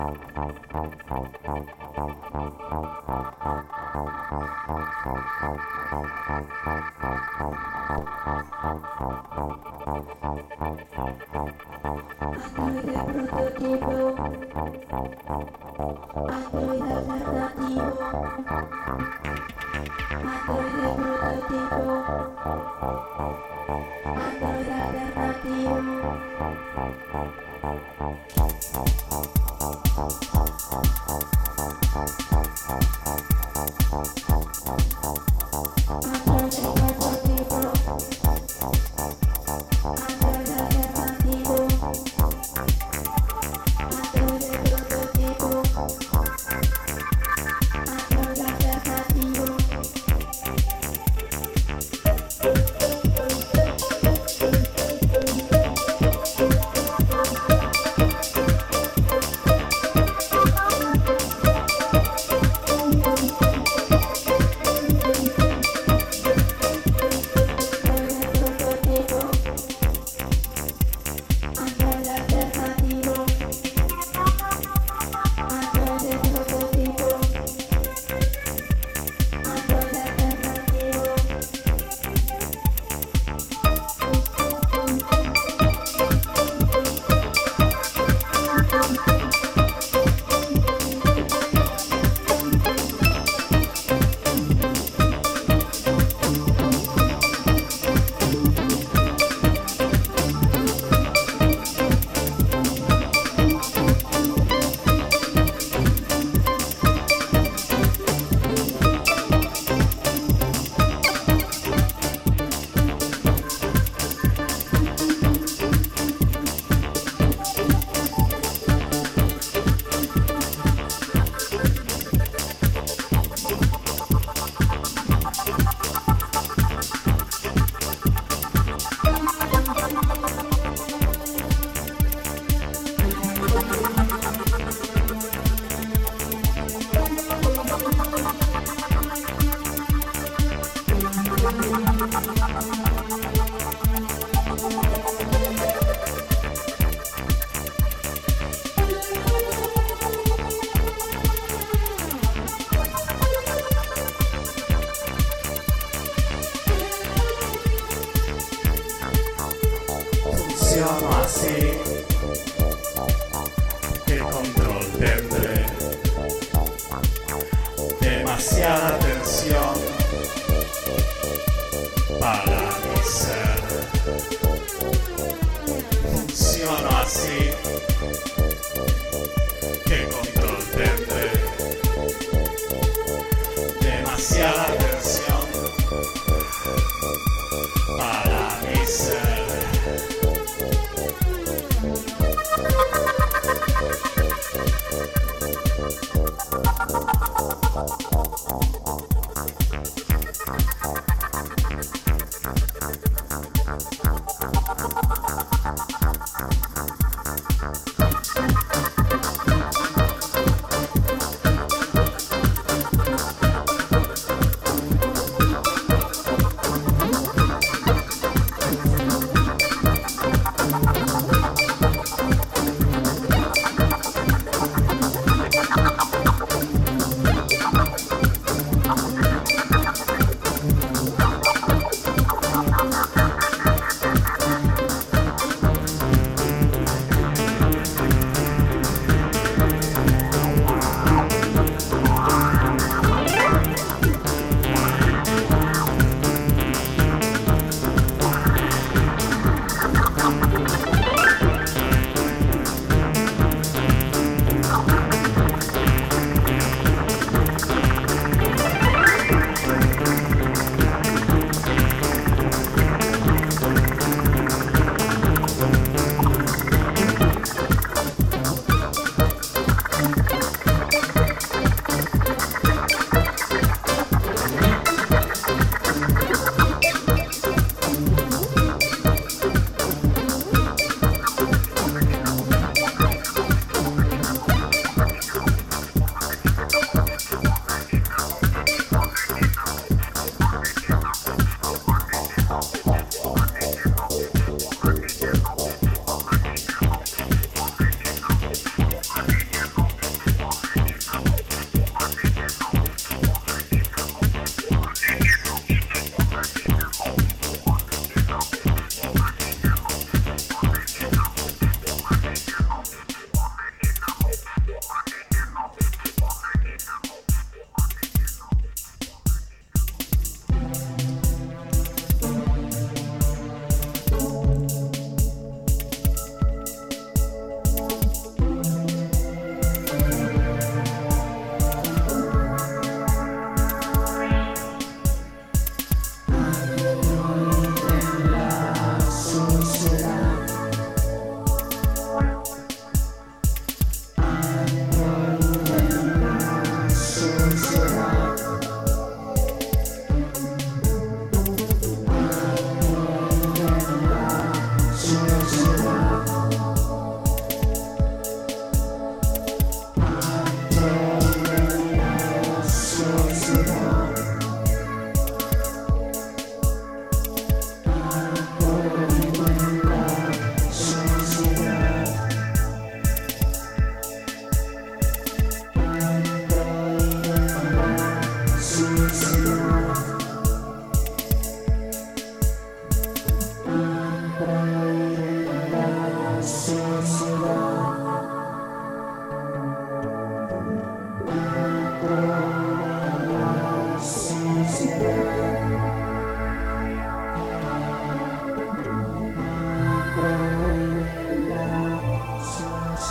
I know you haven't got any more. ciao. funciono así, ¿qué control tendré? Demasiada tensión para mi ser. Funciono así, ¿qué control tendré? Demasiada Thank you.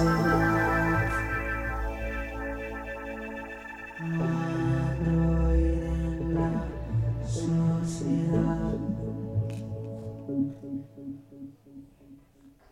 us.